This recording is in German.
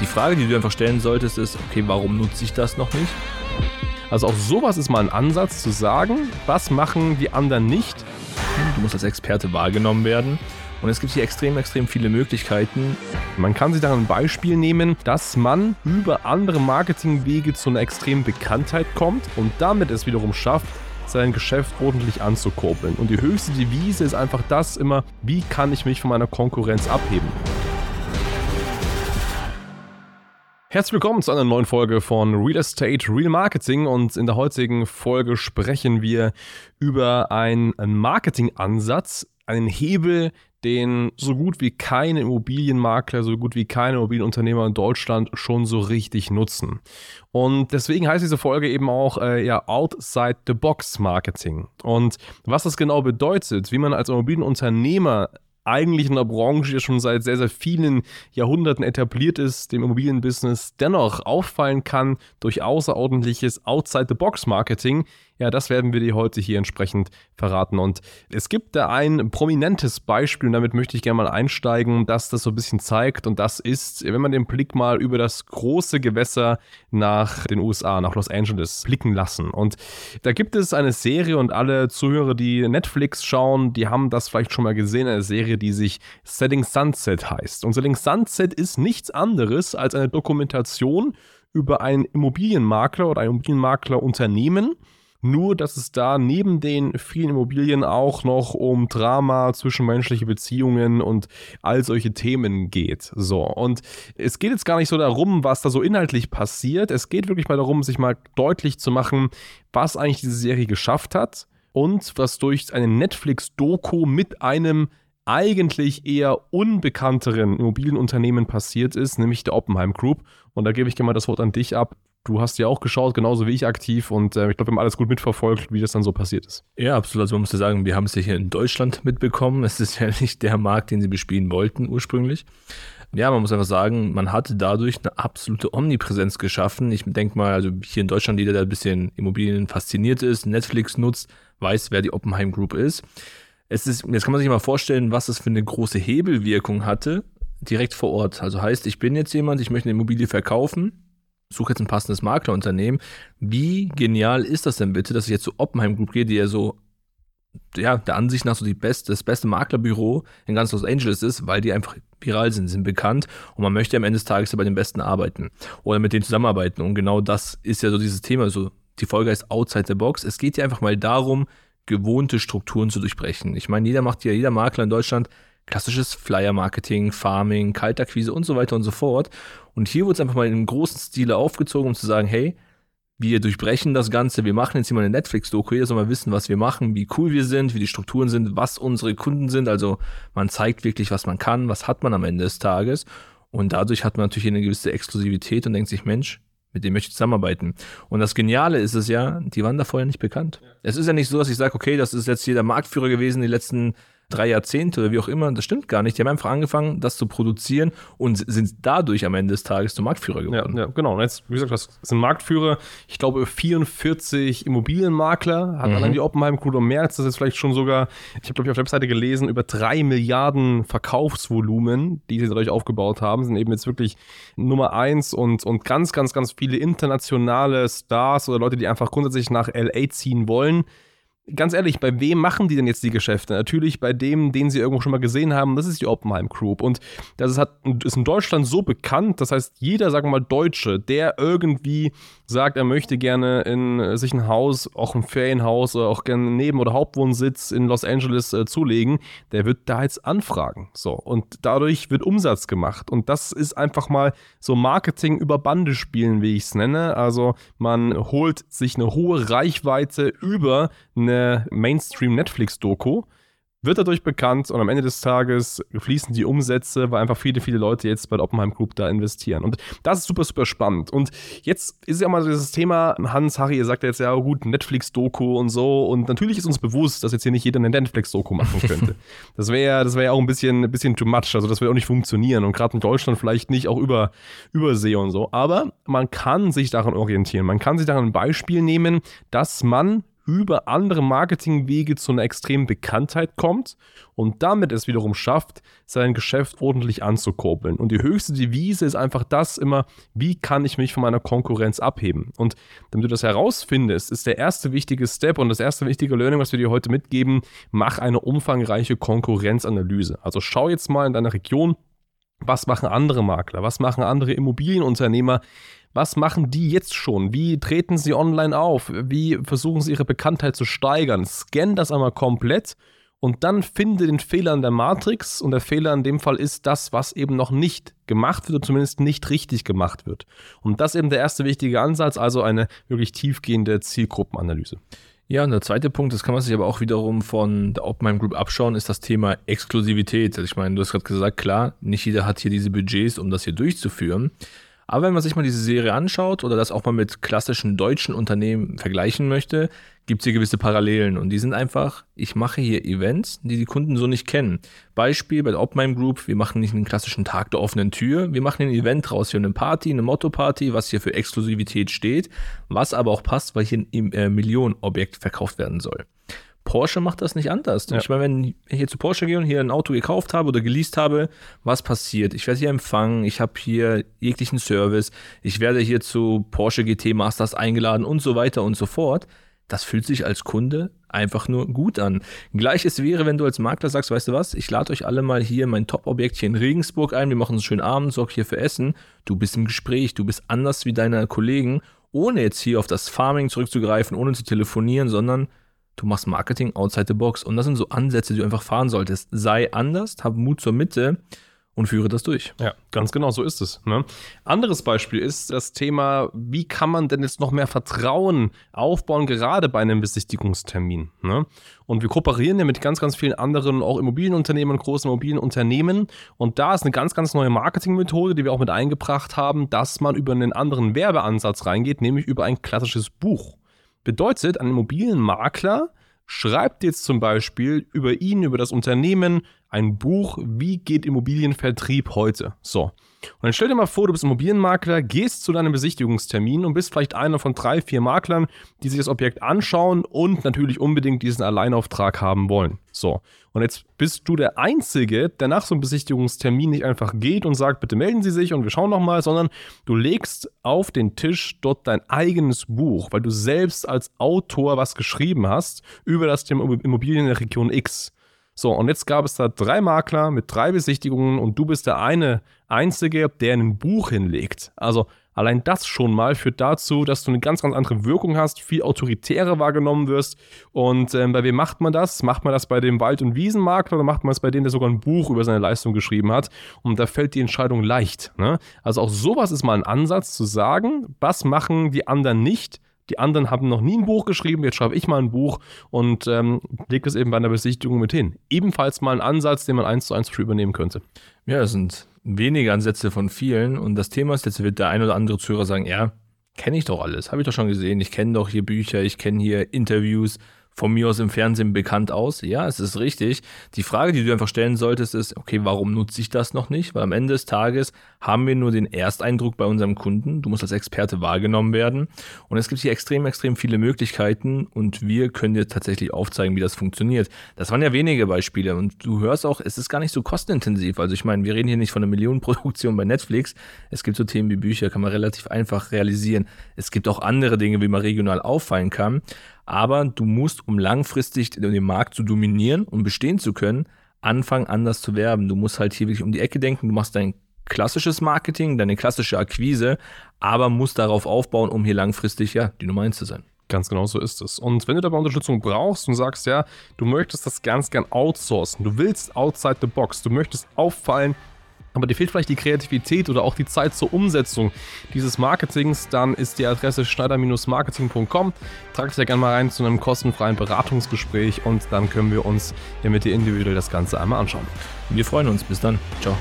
Die Frage, die du einfach stellen solltest, ist, okay, warum nutze ich das noch nicht? Also auch sowas ist mal ein Ansatz zu sagen, was machen die anderen nicht. Du musst als Experte wahrgenommen werden. Und es gibt hier extrem, extrem viele Möglichkeiten. Man kann sich daran ein Beispiel nehmen, dass man über andere Marketingwege zu einer extremen Bekanntheit kommt und damit es wiederum schafft, sein Geschäft ordentlich anzukurbeln. Und die höchste Devise ist einfach das immer, wie kann ich mich von meiner Konkurrenz abheben? Herzlich willkommen zu einer neuen Folge von Real Estate Real Marketing und in der heutigen Folge sprechen wir über einen Marketingansatz, einen Hebel, den so gut wie keine Immobilienmakler, so gut wie keine Immobilienunternehmer in Deutschland schon so richtig nutzen. Und deswegen heißt diese Folge eben auch äh, ja Outside the Box Marketing. Und was das genau bedeutet, wie man als Immobilienunternehmer eigentlich in der Branche, die schon seit sehr, sehr vielen Jahrhunderten etabliert ist, dem Immobilienbusiness dennoch auffallen kann durch außerordentliches Outside-the-Box-Marketing, ja, das werden wir dir heute hier entsprechend verraten. Und es gibt da ein prominentes Beispiel, und damit möchte ich gerne mal einsteigen, das das so ein bisschen zeigt. Und das ist, wenn man den Blick mal über das große Gewässer nach den USA, nach Los Angeles blicken lassen. Und da gibt es eine Serie und alle Zuhörer, die Netflix schauen, die haben das vielleicht schon mal gesehen, eine Serie, die sich Setting Sunset heißt. Und Setting Sunset ist nichts anderes als eine Dokumentation über einen Immobilienmakler oder ein Immobilienmaklerunternehmen, nur, dass es da neben den vielen Immobilien auch noch um Drama, zwischenmenschliche Beziehungen und all solche Themen geht. So. Und es geht jetzt gar nicht so darum, was da so inhaltlich passiert. Es geht wirklich mal darum, sich mal deutlich zu machen, was eigentlich diese Serie geschafft hat und was durch eine Netflix-Doku mit einem eigentlich eher unbekannteren Immobilienunternehmen passiert ist, nämlich der Oppenheim Group. Und da gebe ich gerne mal das Wort an dich ab. Du hast ja auch geschaut, genauso wie ich aktiv und äh, ich glaube, wir haben alles gut mitverfolgt, wie das dann so passiert ist. Ja, absolut. Also man muss ja sagen, wir haben es ja hier in Deutschland mitbekommen. Es ist ja nicht der Markt, den sie bespielen wollten ursprünglich. Ja, man muss einfach sagen, man hat dadurch eine absolute Omnipräsenz geschaffen. Ich denke mal, also hier in Deutschland, jeder, der ein bisschen Immobilien fasziniert ist, Netflix nutzt, weiß, wer die Oppenheim Group ist. Es ist, jetzt kann man sich mal vorstellen, was es für eine große Hebelwirkung hatte, direkt vor Ort. Also heißt, ich bin jetzt jemand, ich möchte eine Immobilie verkaufen suche jetzt ein passendes Maklerunternehmen. Wie genial ist das denn bitte, dass ich jetzt zu Oppenheim Group gehe, die ja so, ja, der Ansicht nach so die beste, das beste Maklerbüro in ganz Los Angeles ist, weil die einfach viral sind, sind bekannt und man möchte am Ende des Tages ja bei den Besten arbeiten oder mit denen zusammenarbeiten. Und genau das ist ja so dieses Thema. So, die Folge heißt Outside the Box. Es geht ja einfach mal darum, gewohnte Strukturen zu durchbrechen. Ich meine, jeder macht ja, jeder Makler in Deutschland klassisches Flyer-Marketing, Farming, Kaltakquise und so weiter und so fort. Und hier wurde es einfach mal in einem großen Stile aufgezogen, um zu sagen, hey, wir durchbrechen das Ganze, wir machen jetzt hier mal eine Netflix-Doku, jeder soll mal wissen, was wir machen, wie cool wir sind, wie die Strukturen sind, was unsere Kunden sind. Also man zeigt wirklich, was man kann, was hat man am Ende des Tages. Und dadurch hat man natürlich eine gewisse Exklusivität und denkt sich, Mensch, mit dem möchte ich zusammenarbeiten. Und das Geniale ist es ja, die waren da vorher nicht bekannt. Ja. Es ist ja nicht so, dass ich sage, okay, das ist jetzt hier der Marktführer gewesen die letzten drei Jahrzehnte oder wie auch immer. Das stimmt gar nicht. Die haben einfach angefangen, das zu produzieren und sind dadurch am Ende des Tages zum Marktführer geworden. Ja, ja genau. Und jetzt, wie gesagt, das sind Marktführer. Ich glaube, 44 Immobilienmakler hat mhm. allein die Oppenheim Crew und mehr als das ist vielleicht schon sogar, ich habe, glaube ich, auf der Webseite gelesen, über drei Milliarden Verkaufsvolumen, die sie dadurch aufgebaut haben, sind eben jetzt wirklich Nummer eins und, und ganz, ganz, ganz viele internationale Stars oder Leute, die einfach grundsätzlich nach LA ziehen wollen ganz ehrlich, bei wem machen die denn jetzt die Geschäfte? Natürlich bei dem, den sie irgendwo schon mal gesehen haben, das ist die Oppenheim Group. Und das ist, hat, ist in Deutschland so bekannt, das heißt, jeder, sagen wir mal, Deutsche, der irgendwie sagt, er möchte gerne in äh, sich ein Haus, auch ein Ferienhaus oder auch gerne Neben- oder Hauptwohnsitz in Los Angeles äh, zulegen, der wird da jetzt anfragen. So. Und dadurch wird Umsatz gemacht. Und das ist einfach mal so Marketing über Bande spielen, wie ich es nenne. Also man holt sich eine hohe Reichweite über eine Mainstream-Netflix-Doku wird dadurch bekannt und am Ende des Tages fließen die Umsätze, weil einfach viele, viele Leute jetzt bei der Oppenheim Group da investieren. Und das ist super, super spannend. Und jetzt ist ja mal so dieses Thema, Hans, Harry, ihr sagt ja jetzt, ja gut, Netflix-Doku und so. Und natürlich ist uns bewusst, dass jetzt hier nicht jeder eine Netflix-Doku machen könnte. das wäre das wär ja auch ein bisschen, ein bisschen too much. Also das würde auch nicht funktionieren. Und gerade in Deutschland vielleicht nicht auch über Übersee und so. Aber man kann sich daran orientieren. Man kann sich daran ein Beispiel nehmen, dass man über andere Marketingwege zu einer extremen Bekanntheit kommt und damit es wiederum schafft, sein Geschäft ordentlich anzukurbeln. Und die höchste Devise ist einfach das immer, wie kann ich mich von meiner Konkurrenz abheben? Und damit du das herausfindest, ist der erste wichtige Step und das erste wichtige Learning, was wir dir heute mitgeben, mach eine umfangreiche Konkurrenzanalyse. Also schau jetzt mal in deiner Region, was machen andere Makler? Was machen andere Immobilienunternehmer? Was machen die jetzt schon? Wie treten sie online auf? Wie versuchen sie ihre Bekanntheit zu steigern? Scan das einmal komplett und dann finde den Fehler in der Matrix. Und der Fehler in dem Fall ist das, was eben noch nicht gemacht wird oder zumindest nicht richtig gemacht wird. Und das ist eben der erste wichtige Ansatz, also eine wirklich tiefgehende Zielgruppenanalyse. Ja, und der zweite Punkt, das kann man sich aber auch wiederum von der Oppenheim Group abschauen, ist das Thema Exklusivität. Also ich meine, du hast gerade gesagt, klar, nicht jeder hat hier diese Budgets, um das hier durchzuführen. Aber wenn man sich mal diese Serie anschaut oder das auch mal mit klassischen deutschen Unternehmen vergleichen möchte, gibt es hier gewisse Parallelen und die sind einfach, ich mache hier Events, die die Kunden so nicht kennen. Beispiel bei der Opmime Group, wir machen nicht einen klassischen Tag der offenen Tür, wir machen ein Event raus für eine Party, eine Motto-Party, was hier für Exklusivität steht, was aber auch passt, weil hier ein äh, Millionenobjekt verkauft werden soll. Porsche macht das nicht anders. Ja. Ich meine, wenn ich hier zu Porsche gehe und hier ein Auto gekauft habe oder geleast habe, was passiert? Ich werde hier empfangen, ich habe hier jeglichen Service, ich werde hier zu Porsche GT Masters eingeladen und so weiter und so fort. Das fühlt sich als Kunde einfach nur gut an. Gleiches wäre, wenn du als Makler sagst, weißt du was, ich lade euch alle mal hier mein Top-Objekt hier in Regensburg ein, wir machen einen schönen Abend, sorg hier für Essen. Du bist im Gespräch, du bist anders wie deine Kollegen, ohne jetzt hier auf das Farming zurückzugreifen, ohne zu telefonieren, sondern Du machst Marketing outside the box. Und das sind so Ansätze, die du einfach fahren solltest. Sei anders, hab Mut zur Mitte und führe das durch. Ja, ganz genau, so ist es. Ne? Anderes Beispiel ist das Thema, wie kann man denn jetzt noch mehr Vertrauen aufbauen, gerade bei einem Besichtigungstermin. Ne? Und wir kooperieren ja mit ganz, ganz vielen anderen, auch Immobilienunternehmen, großen Immobilienunternehmen. Und da ist eine ganz, ganz neue Marketingmethode, die wir auch mit eingebracht haben, dass man über einen anderen Werbeansatz reingeht, nämlich über ein klassisches Buch. Bedeutet, ein Immobilienmakler schreibt jetzt zum Beispiel über ihn, über das Unternehmen ein Buch, wie geht Immobilienvertrieb heute? So. Und dann stell dir mal vor, du bist Immobilienmakler, gehst zu deinem Besichtigungstermin und bist vielleicht einer von drei, vier Maklern, die sich das Objekt anschauen und natürlich unbedingt diesen Alleinauftrag haben wollen. So. Und jetzt bist du der Einzige, der nach so einem Besichtigungstermin nicht einfach geht und sagt, bitte melden Sie sich und wir schauen nochmal, sondern du legst auf den Tisch dort dein eigenes Buch, weil du selbst als Autor was geschrieben hast über das Thema Immobilien in der Region X. So, und jetzt gab es da drei Makler mit drei Besichtigungen und du bist der eine Einzige, der ein Buch hinlegt. Also allein das schon mal führt dazu, dass du eine ganz, ganz andere Wirkung hast, viel autoritärer wahrgenommen wirst. Und ähm, bei wem macht man das? Macht man das bei dem Wald- und Wiesenmakler oder macht man es bei dem, der sogar ein Buch über seine Leistung geschrieben hat? Und da fällt die Entscheidung leicht. Ne? Also auch sowas ist mal ein Ansatz zu sagen, was machen die anderen nicht? Die anderen haben noch nie ein Buch geschrieben, jetzt schreibe ich mal ein Buch und ähm, lege es eben bei einer Besichtigung mit hin. Ebenfalls mal ein Ansatz, den man eins zu eins übernehmen könnte. Ja, es sind wenige Ansätze von vielen und das Thema ist, jetzt wird der ein oder andere Zuhörer sagen, ja, kenne ich doch alles, habe ich doch schon gesehen, ich kenne doch hier Bücher, ich kenne hier Interviews, von mir aus im Fernsehen bekannt aus. Ja, es ist richtig. Die Frage, die du einfach stellen solltest, ist, okay, warum nutze ich das noch nicht? Weil am Ende des Tages haben wir nur den Ersteindruck bei unserem Kunden. Du musst als Experte wahrgenommen werden. Und es gibt hier extrem, extrem viele Möglichkeiten und wir können dir tatsächlich aufzeigen, wie das funktioniert. Das waren ja wenige Beispiele und du hörst auch, es ist gar nicht so kostenintensiv. Also ich meine, wir reden hier nicht von einer Millionenproduktion bei Netflix. Es gibt so Themen wie Bücher, kann man relativ einfach realisieren. Es gibt auch andere Dinge, wie man regional auffallen kann. Aber du musst, um langfristig den Markt zu dominieren und bestehen zu können, anfangen anders zu werben. Du musst halt hier wirklich um die Ecke denken. Du machst dein klassisches Marketing, deine klassische Akquise, aber musst darauf aufbauen, um hier langfristig ja die Nummer eins zu sein. Ganz genau so ist es. Und wenn du dabei Unterstützung brauchst und sagst, ja, du möchtest das ganz gern outsourcen, du willst outside the box, du möchtest auffallen, aber dir fehlt vielleicht die Kreativität oder auch die Zeit zur Umsetzung dieses Marketings, dann ist die Adresse schneider-marketing.com. Trag dich da gerne mal rein zu einem kostenfreien Beratungsgespräch und dann können wir uns ja mit dir individuell das Ganze einmal anschauen. Wir freuen uns. Bis dann. Ciao.